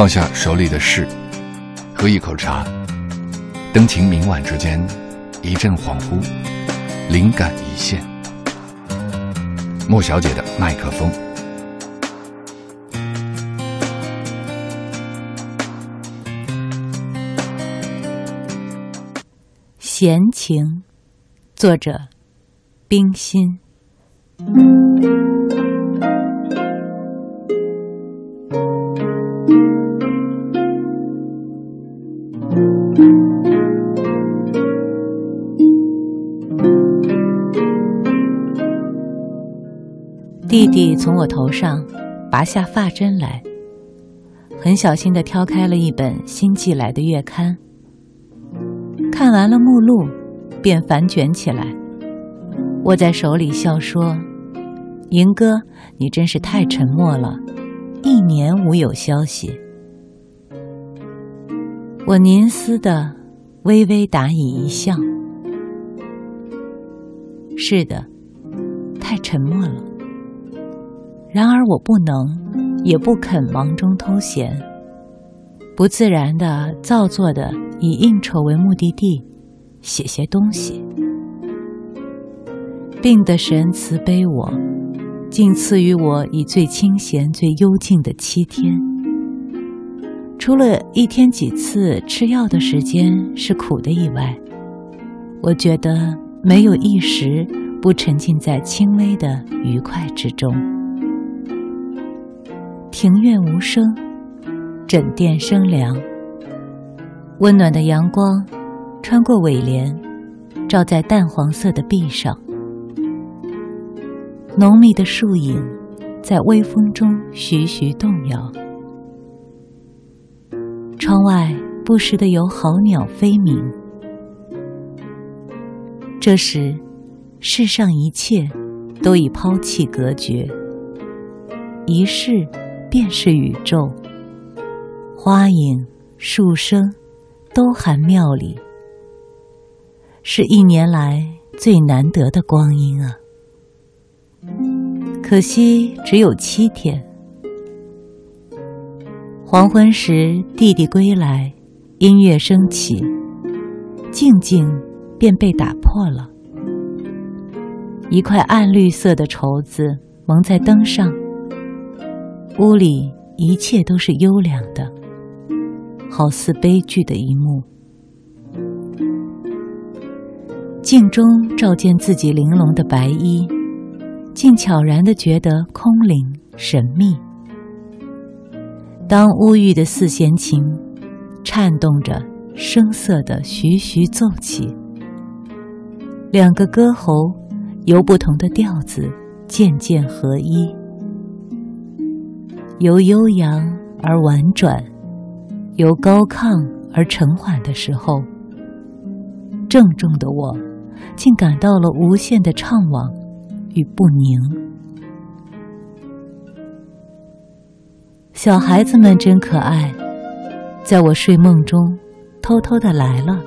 放下手里的事，喝一口茶，灯情明晚之间，一阵恍惚，灵感一现。莫小姐的麦克风。闲情，作者：冰心。弟弟从我头上拔下发针来，很小心的挑开了一本新寄来的月刊。看完了目录，便反卷起来，握在手里笑说：“银哥，你真是太沉默了，一年无有消息。”我凝思的微微答以一笑：“是的，太沉默了。然而我不能，也不肯忙中偷闲，不自然的、造作的。”以应酬为目的地，写些东西。病的神慈悲我，竟赐予我以最清闲、最幽静的七天。除了一天几次吃药的时间是苦的以外，我觉得没有一时不沉浸在轻微的愉快之中。庭院无声，枕垫生凉。温暖的阳光穿过尾帘，照在淡黄色的壁上。浓密的树影在微风中徐徐动摇。窗外不时的有好鸟飞鸣。这时，世上一切都已抛弃隔绝，一世便是宇宙。花影、树声。都含妙理，是一年来最难得的光阴啊！可惜只有七天。黄昏时，弟弟归来，音乐升起，静静便被打破了。一块暗绿色的绸子蒙在灯上，屋里一切都是幽凉的。好似悲剧的一幕，镜中照见自己玲珑的白衣，竟悄然的觉得空灵神秘。当乌玉的四弦琴颤动着，声色的徐徐奏起，两个歌喉由不同的调子渐渐合一，由悠扬而婉转。由高亢而沉缓的时候，郑重的我，竟感到了无限的怅惘与不宁。小孩子们真可爱，在我睡梦中，偷偷的来了，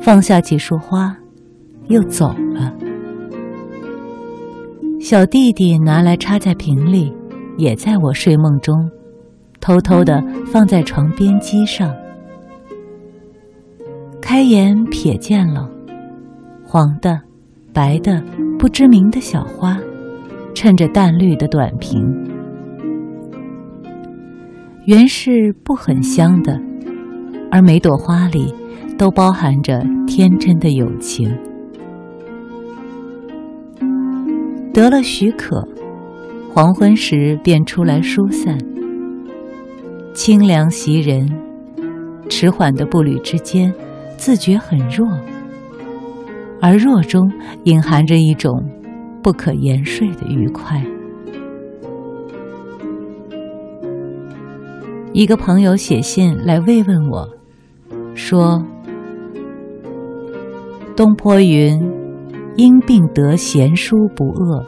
放下几束花，又走了。小弟弟拿来插在瓶里，也在我睡梦中。偷偷的放在床边机上，开眼瞥见了黄的、白的、不知名的小花，衬着淡绿的短瓶，原是不很香的，而每朵花里都包含着天真的友情。得了许可，黄昏时便出来疏散。清凉袭人，迟缓的步履之间，自觉很弱，而弱中隐含着一种不可言说的愉快。一个朋友写信来慰问我，说：“东坡云，因病得闲书不恶。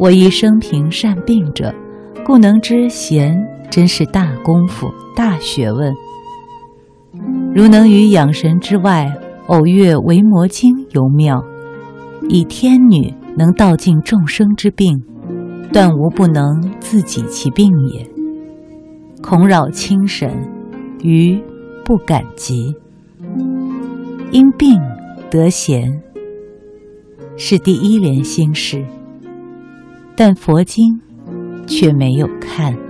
我一生平善病者。”故能知贤真是大功夫、大学问。如能于养神之外，偶阅《维摩经》尤妙。以天女能道尽众生之病，断无不能自己其病也。恐扰清神，愚不敢及。因病得贤，是第一联心事，但佛经却没有看。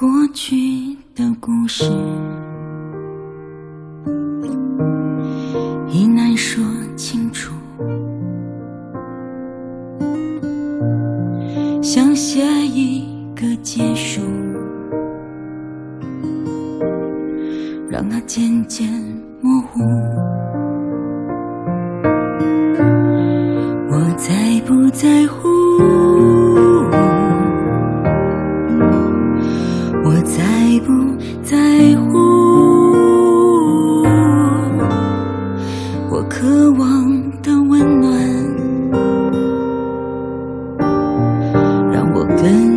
过去的故事已难说清楚，想写一个结束，让它渐渐模糊。我在不在乎？then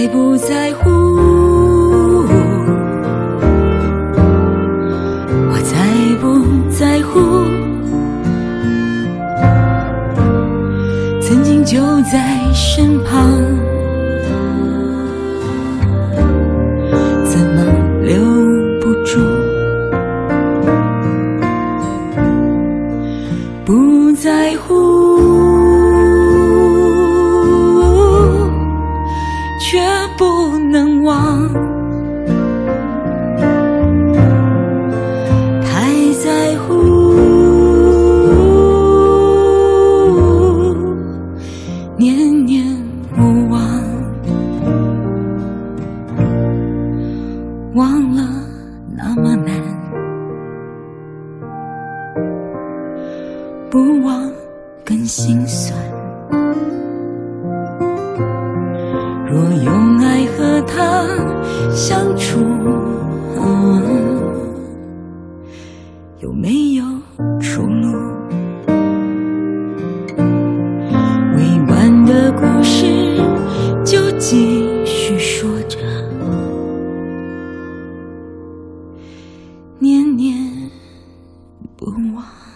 在不在乎？我在不在乎？曾经就在身。那么难不忘更心酸。若用爱和他相处不忘。